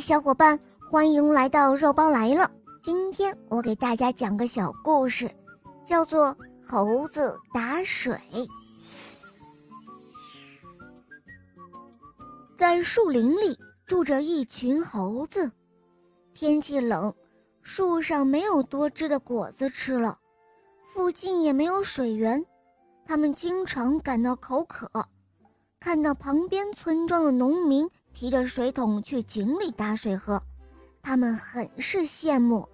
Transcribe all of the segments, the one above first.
小伙伴，欢迎来到肉包来了。今天我给大家讲个小故事，叫做《猴子打水》。在树林里住着一群猴子，天气冷，树上没有多汁的果子吃了，附近也没有水源，他们经常感到口渴，看到旁边村庄的农民。提着水桶去井里打水喝，他们很是羡慕。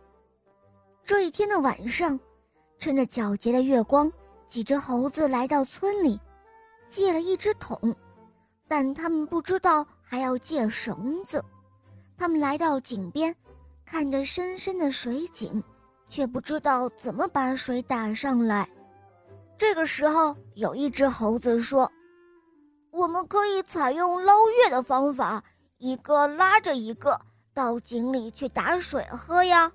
这一天的晚上，趁着皎洁的月光，几只猴子来到村里，借了一只桶，但他们不知道还要借绳子。他们来到井边，看着深深的水井，却不知道怎么把水打上来。这个时候，有一只猴子说。我们可以采用捞月的方法，一个拉着一个到井里去打水喝呀。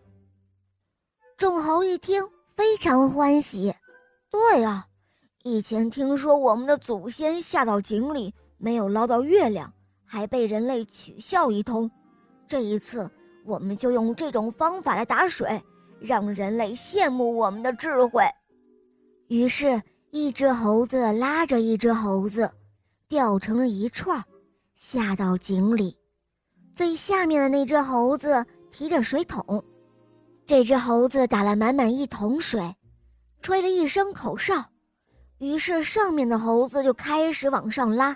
众猴一听非常欢喜。对啊，以前听说我们的祖先下到井里没有捞到月亮，还被人类取笑一通。这一次，我们就用这种方法来打水，让人类羡慕我们的智慧。于是，一只猴子拉着一只猴子。吊成了一串，下到井里。最下面的那只猴子提着水桶，这只猴子打了满满一桶水，吹了一声口哨，于是上面的猴子就开始往上拉。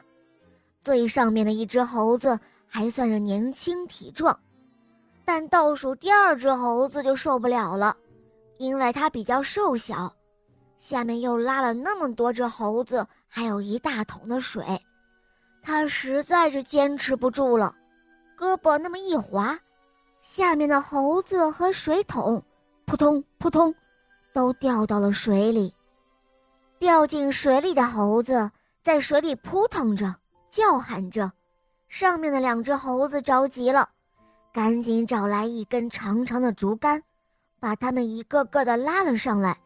最上面的一只猴子还算是年轻体壮，但倒数第二只猴子就受不了了，因为它比较瘦小。下面又拉了那么多只猴子，还有一大桶的水，他实在是坚持不住了，胳膊那么一滑，下面的猴子和水桶，扑通扑通，都掉到了水里。掉进水里的猴子在水里扑腾着，叫喊着，上面的两只猴子着急了，赶紧找来一根长长的竹竿，把它们一个个的拉了上来。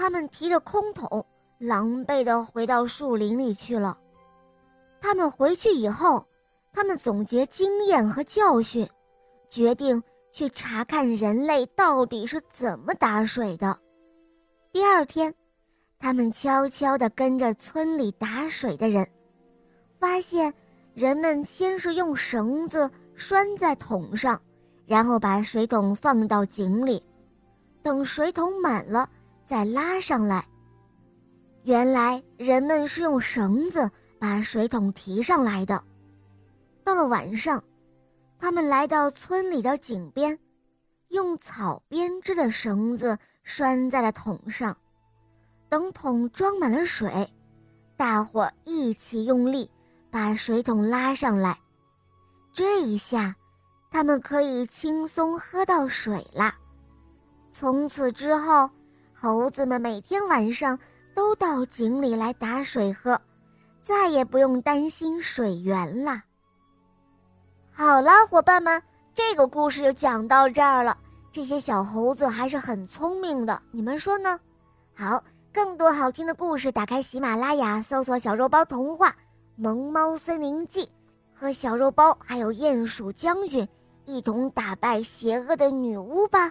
他们提着空桶，狼狈地回到树林里去了。他们回去以后，他们总结经验和教训，决定去查看人类到底是怎么打水的。第二天，他们悄悄地跟着村里打水的人，发现人们先是用绳子拴在桶上，然后把水桶放到井里，等水桶满了。再拉上来。原来人们是用绳子把水桶提上来的。到了晚上，他们来到村里的井边，用草编织的绳子拴在了桶上。等桶装满了水，大伙儿一起用力把水桶拉上来。这一下，他们可以轻松喝到水啦。从此之后。猴子们每天晚上都到井里来打水喝，再也不用担心水源了。好了，伙伴们，这个故事就讲到这儿了。这些小猴子还是很聪明的，你们说呢？好，更多好听的故事，打开喜马拉雅，搜索“小肉包童话·萌猫森林记》，和小肉包还有鼹鼠将军一同打败邪恶的女巫吧。